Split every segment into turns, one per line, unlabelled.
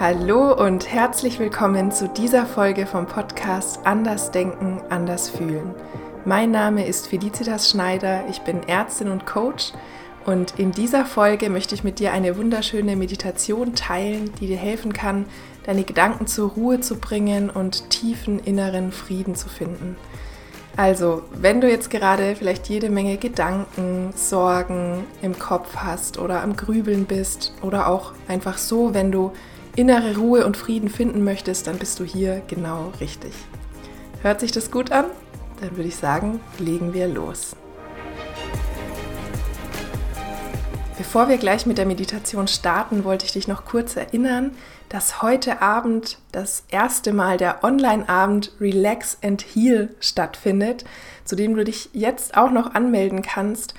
Hallo und herzlich willkommen zu dieser Folge vom Podcast Anders Denken, Anders Fühlen. Mein Name ist Felicitas Schneider, ich bin Ärztin und Coach und in dieser Folge möchte ich mit dir eine wunderschöne Meditation teilen, die dir helfen kann, deine Gedanken zur Ruhe zu bringen und tiefen inneren Frieden zu finden. Also, wenn du jetzt gerade vielleicht jede Menge Gedanken, Sorgen im Kopf hast oder am Grübeln bist oder auch einfach so, wenn du innere Ruhe und Frieden finden möchtest, dann bist du hier genau richtig. Hört sich das gut an? Dann würde ich sagen, legen wir los. Bevor wir gleich mit der Meditation starten, wollte ich dich noch kurz erinnern, dass heute Abend das erste Mal der Online-Abend Relax and Heal stattfindet, zu dem du dich jetzt auch noch anmelden kannst.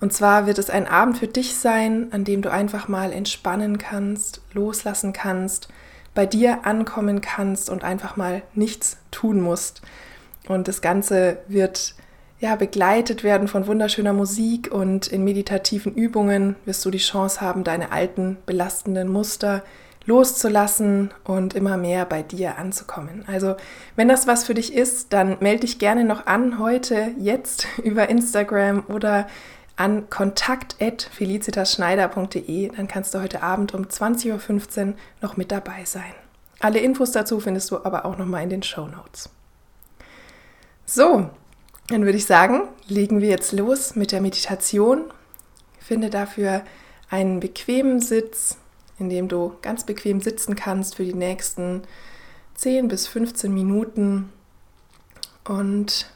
Und zwar wird es ein Abend für dich sein, an dem du einfach mal entspannen kannst, loslassen kannst, bei dir ankommen kannst und einfach mal nichts tun musst. Und das Ganze wird ja begleitet werden von wunderschöner Musik und in meditativen Übungen wirst du die Chance haben, deine alten belastenden Muster loszulassen und immer mehr bei dir anzukommen. Also, wenn das was für dich ist, dann melde dich gerne noch an heute, jetzt über Instagram oder an kontakt.felicitasschneider.de. Dann kannst du heute Abend um 20.15 Uhr noch mit dabei sein. Alle Infos dazu findest du aber auch nochmal in den Show Notes. So, dann würde ich sagen, legen wir jetzt los mit der Meditation. Finde dafür einen bequemen Sitz, in dem du ganz bequem sitzen kannst für die nächsten 10 bis 15 Minuten. Und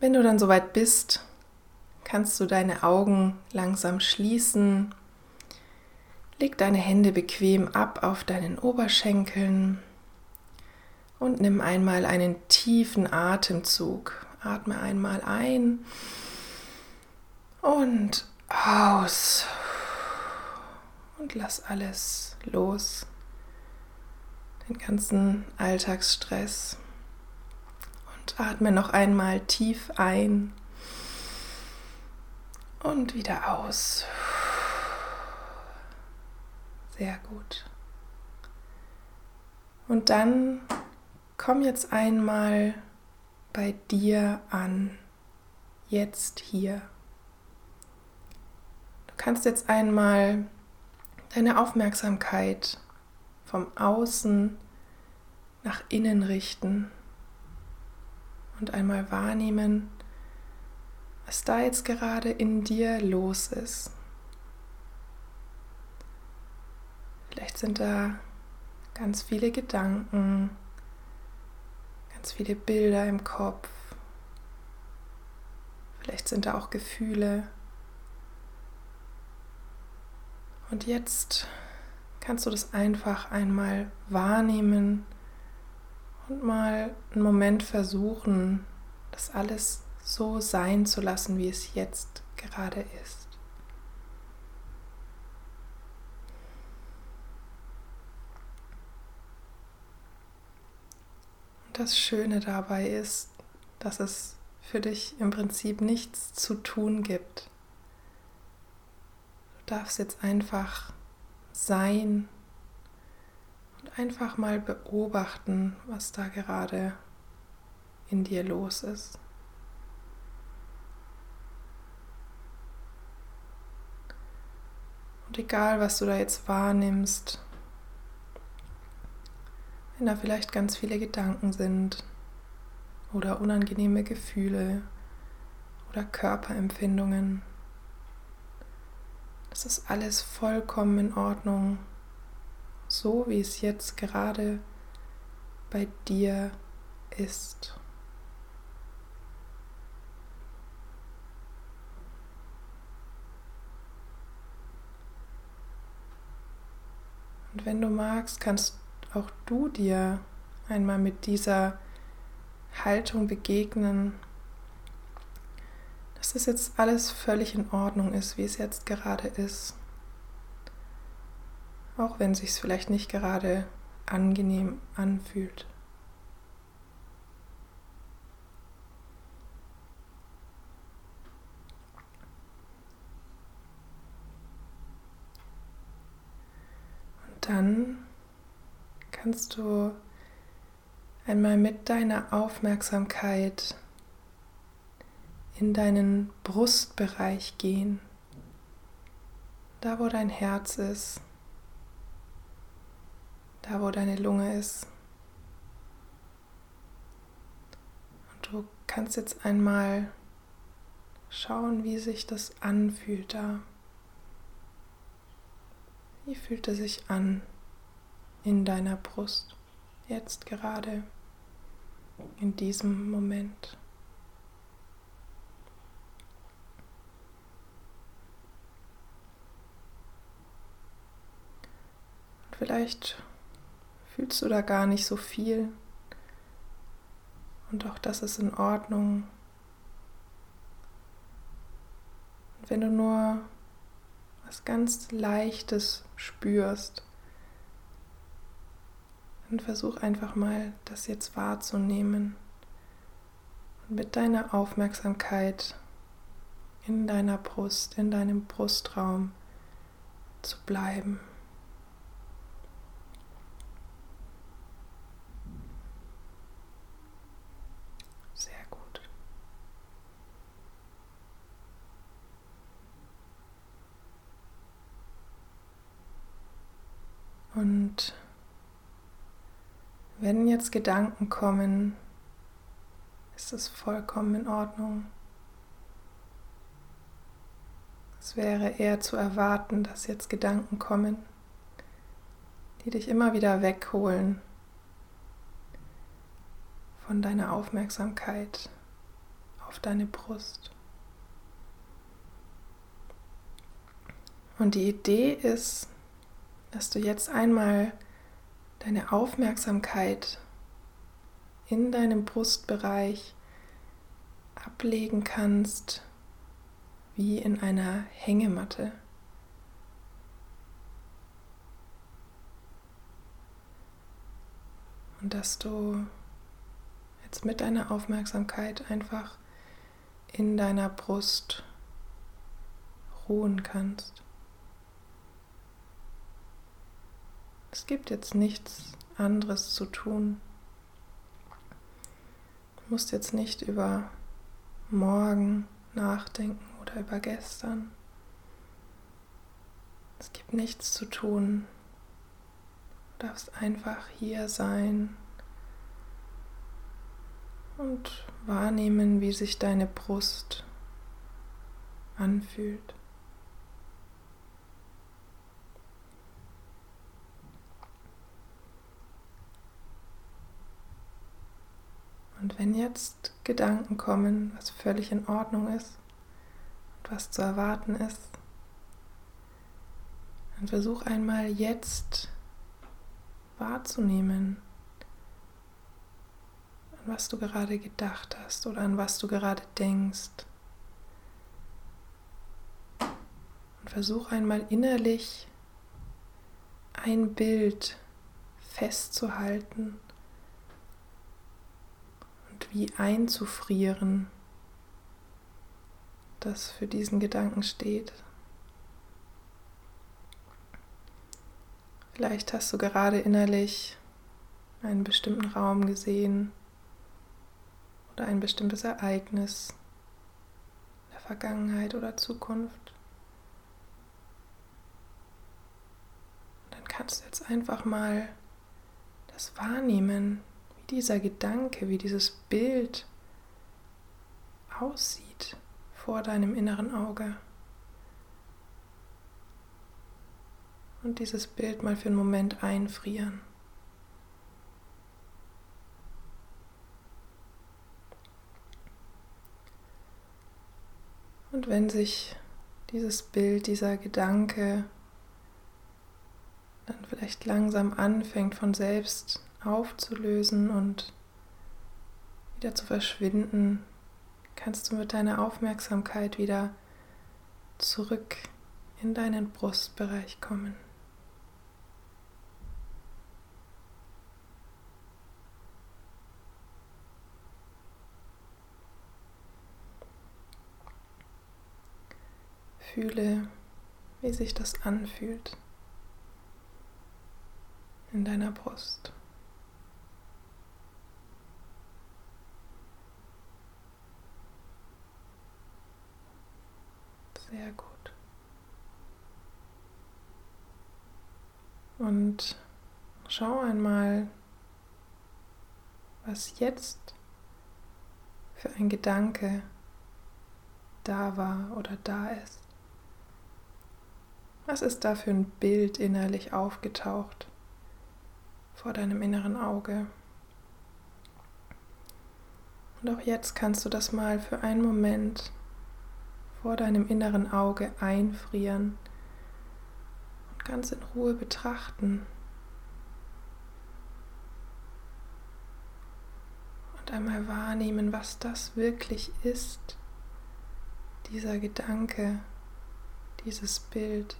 wenn du dann soweit bist, kannst du deine Augen langsam schließen. Leg deine Hände bequem ab auf deinen Oberschenkeln und nimm einmal einen tiefen Atemzug. Atme einmal ein und aus und lass alles los. Den ganzen Alltagsstress. Und atme noch einmal tief ein und wieder aus. Sehr gut. Und dann komm jetzt einmal bei dir an, jetzt hier. Du kannst jetzt einmal deine Aufmerksamkeit vom Außen nach innen richten und einmal wahrnehmen, was da jetzt gerade in dir los ist. Vielleicht sind da ganz viele Gedanken, ganz viele Bilder im Kopf. Vielleicht sind da auch Gefühle. Und jetzt kannst du das einfach einmal wahrnehmen und mal einen Moment versuchen, das alles so sein zu lassen, wie es jetzt gerade ist. Und das Schöne dabei ist, dass es für dich im Prinzip nichts zu tun gibt. Du darfst jetzt einfach sein und einfach mal beobachten, was da gerade in dir los ist. Egal, was du da jetzt wahrnimmst, wenn da vielleicht ganz viele Gedanken sind oder unangenehme Gefühle oder Körperempfindungen, das ist alles vollkommen in Ordnung, so wie es jetzt gerade bei dir ist. Wenn du magst, kannst auch du dir einmal mit dieser Haltung begegnen, dass das jetzt alles völlig in Ordnung ist, wie es jetzt gerade ist. Auch wenn es sich vielleicht nicht gerade angenehm anfühlt. dann kannst du einmal mit deiner Aufmerksamkeit in deinen Brustbereich gehen, da wo dein Herz ist, da wo deine Lunge ist. Und du kannst jetzt einmal schauen, wie sich das anfühlt da. Wie fühlt es sich an in deiner Brust, jetzt gerade, in diesem Moment? Und vielleicht fühlst du da gar nicht so viel. Und auch das ist in Ordnung. Wenn du nur was ganz Leichtes spürst, dann versuch einfach mal, das jetzt wahrzunehmen und mit deiner Aufmerksamkeit in deiner Brust, in deinem Brustraum zu bleiben. Und wenn jetzt Gedanken kommen, ist es vollkommen in Ordnung. Es wäre eher zu erwarten, dass jetzt Gedanken kommen, die dich immer wieder wegholen von deiner Aufmerksamkeit auf deine Brust. Und die Idee ist, dass du jetzt einmal deine Aufmerksamkeit in deinem Brustbereich ablegen kannst, wie in einer Hängematte. Und dass du jetzt mit deiner Aufmerksamkeit einfach in deiner Brust ruhen kannst. Es gibt jetzt nichts anderes zu tun. Du musst jetzt nicht über morgen nachdenken oder über gestern. Es gibt nichts zu tun. Du darfst einfach hier sein und wahrnehmen, wie sich deine Brust anfühlt. Und wenn jetzt Gedanken kommen, was völlig in Ordnung ist und was zu erwarten ist, dann versuch einmal jetzt wahrzunehmen, an was du gerade gedacht hast oder an was du gerade denkst. Und versuch einmal innerlich ein Bild festzuhalten wie einzufrieren, das für diesen Gedanken steht. Vielleicht hast du gerade innerlich einen bestimmten Raum gesehen oder ein bestimmtes Ereignis der Vergangenheit oder Zukunft. Und dann kannst du jetzt einfach mal das wahrnehmen, dieser Gedanke, wie dieses Bild aussieht vor deinem inneren Auge. Und dieses Bild mal für einen Moment einfrieren. Und wenn sich dieses Bild, dieser Gedanke dann vielleicht langsam anfängt von selbst aufzulösen und wieder zu verschwinden, kannst du mit deiner Aufmerksamkeit wieder zurück in deinen Brustbereich kommen. Fühle, wie sich das anfühlt in deiner Brust. Sehr gut. Und schau einmal, was jetzt für ein Gedanke da war oder da ist. Was ist da für ein Bild innerlich aufgetaucht vor deinem inneren Auge? Und auch jetzt kannst du das mal für einen Moment vor deinem inneren Auge einfrieren und ganz in Ruhe betrachten. Und einmal wahrnehmen, was das wirklich ist, dieser Gedanke, dieses Bild.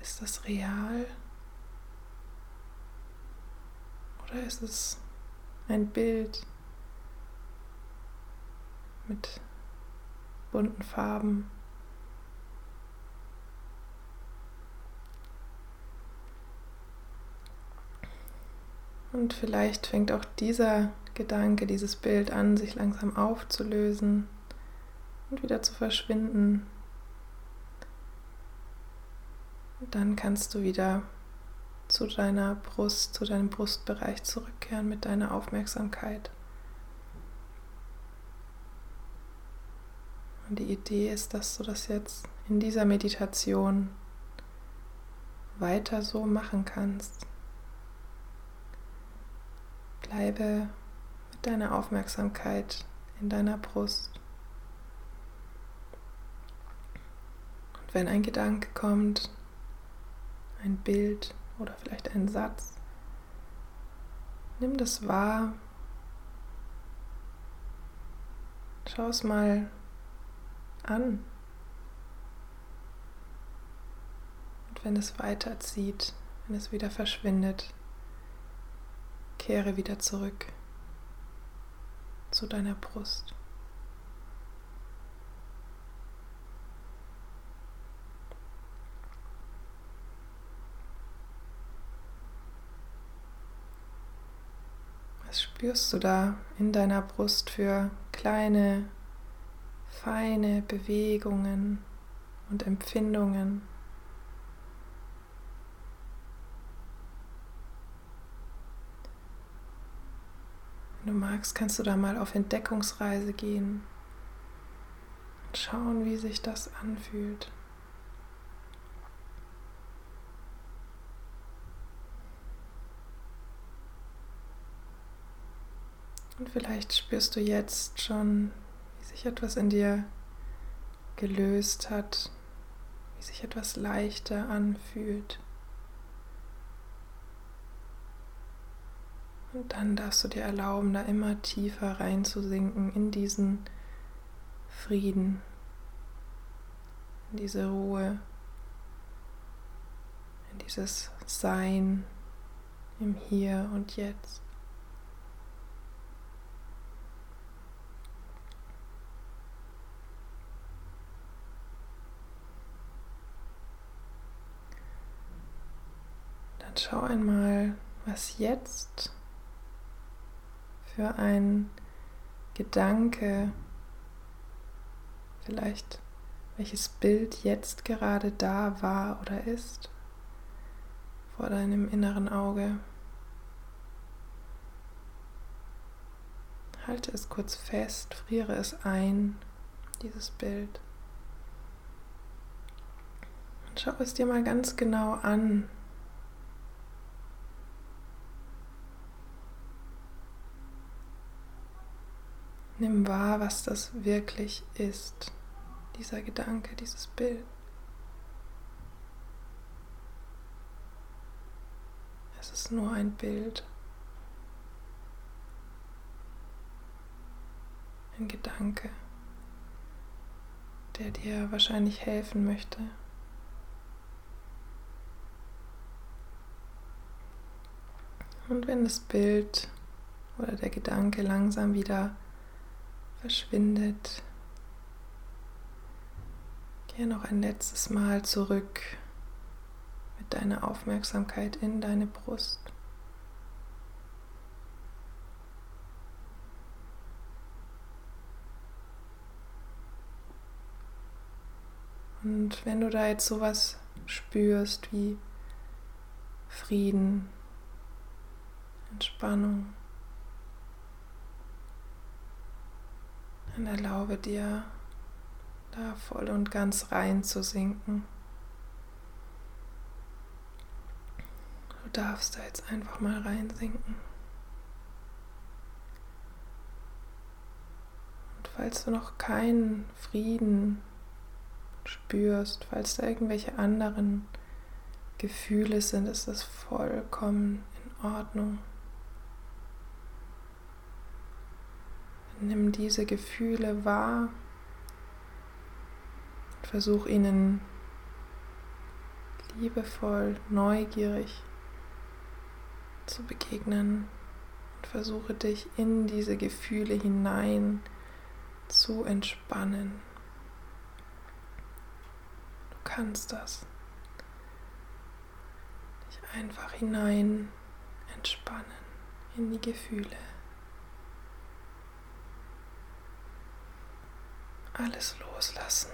Ist das real? Oder ist es ein Bild mit bunten Farben? Und vielleicht fängt auch dieser Gedanke, dieses Bild an, sich langsam aufzulösen und wieder zu verschwinden. Dann kannst du wieder zu deiner Brust, zu deinem Brustbereich zurückkehren mit deiner Aufmerksamkeit. Und die Idee ist, dass du das jetzt in dieser Meditation weiter so machen kannst. Bleibe mit deiner Aufmerksamkeit in deiner Brust. Und wenn ein Gedanke kommt, ein Bild oder vielleicht ein Satz, nimm das wahr. Schau es mal an. Und wenn es weiterzieht, wenn es wieder verschwindet, Kehre wieder zurück zu deiner Brust. Was spürst du da in deiner Brust für kleine, feine Bewegungen und Empfindungen? Wenn du magst, kannst du da mal auf Entdeckungsreise gehen und schauen, wie sich das anfühlt. Und vielleicht spürst du jetzt schon, wie sich etwas in dir gelöst hat, wie sich etwas leichter anfühlt. Und dann darfst du dir erlauben, da immer tiefer reinzusinken in diesen Frieden, in diese Ruhe, in dieses Sein im Hier und Jetzt. Dann schau einmal, was jetzt für ein Gedanke, vielleicht welches Bild jetzt gerade da war oder ist vor deinem inneren Auge. Halte es kurz fest, friere es ein, dieses Bild. Und schau es dir mal ganz genau an, Nimm wahr, was das wirklich ist, dieser Gedanke, dieses Bild. Es ist nur ein Bild, ein Gedanke, der dir wahrscheinlich helfen möchte. Und wenn das Bild oder der Gedanke langsam wieder verschwindet, Geh noch ein letztes Mal zurück mit deiner Aufmerksamkeit in deine Brust. Und wenn du da jetzt sowas spürst wie Frieden, Entspannung, dann erlaube dir, da voll und ganz rein zu sinken. Du darfst da jetzt einfach mal reinsinken. Und falls du noch keinen Frieden spürst, falls da irgendwelche anderen Gefühle sind, ist das vollkommen in Ordnung. Nimm diese Gefühle wahr und versuch ihnen liebevoll, neugierig zu begegnen und versuche dich in diese Gefühle hinein zu entspannen kannst das. Dich einfach hinein entspannen in die Gefühle. Alles loslassen.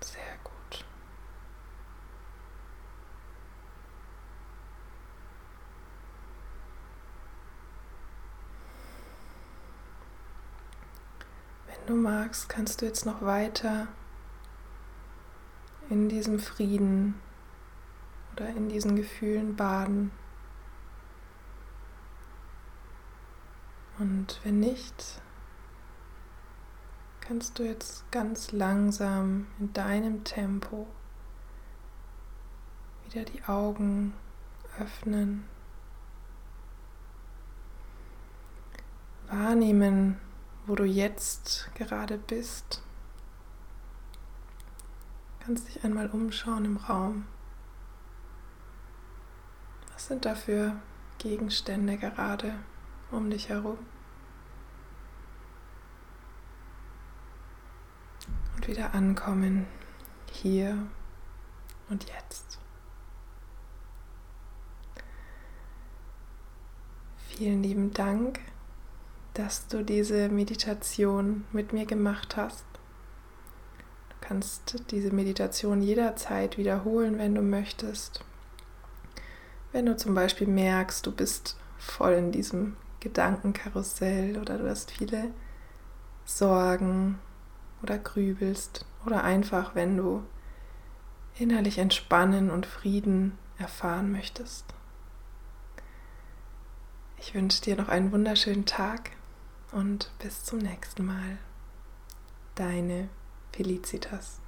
Sehr gut. du magst, kannst du jetzt noch weiter in diesem Frieden oder in diesen Gefühlen baden. Und wenn nicht, kannst du jetzt ganz langsam in deinem Tempo wieder die Augen öffnen. Wahrnehmen, wo du jetzt gerade bist. Kannst dich einmal umschauen im Raum. Was sind da für Gegenstände gerade um dich herum? Und wieder ankommen hier und jetzt. Vielen lieben Dank dass du diese Meditation mit mir gemacht hast. Du kannst diese Meditation jederzeit wiederholen, wenn du möchtest. Wenn du zum Beispiel merkst, du bist voll in diesem Gedankenkarussell oder du hast viele Sorgen oder grübelst oder einfach, wenn du innerlich entspannen und Frieden erfahren möchtest. Ich wünsche dir noch einen wunderschönen Tag und bis zum nächsten Mal. Deine Felicitas.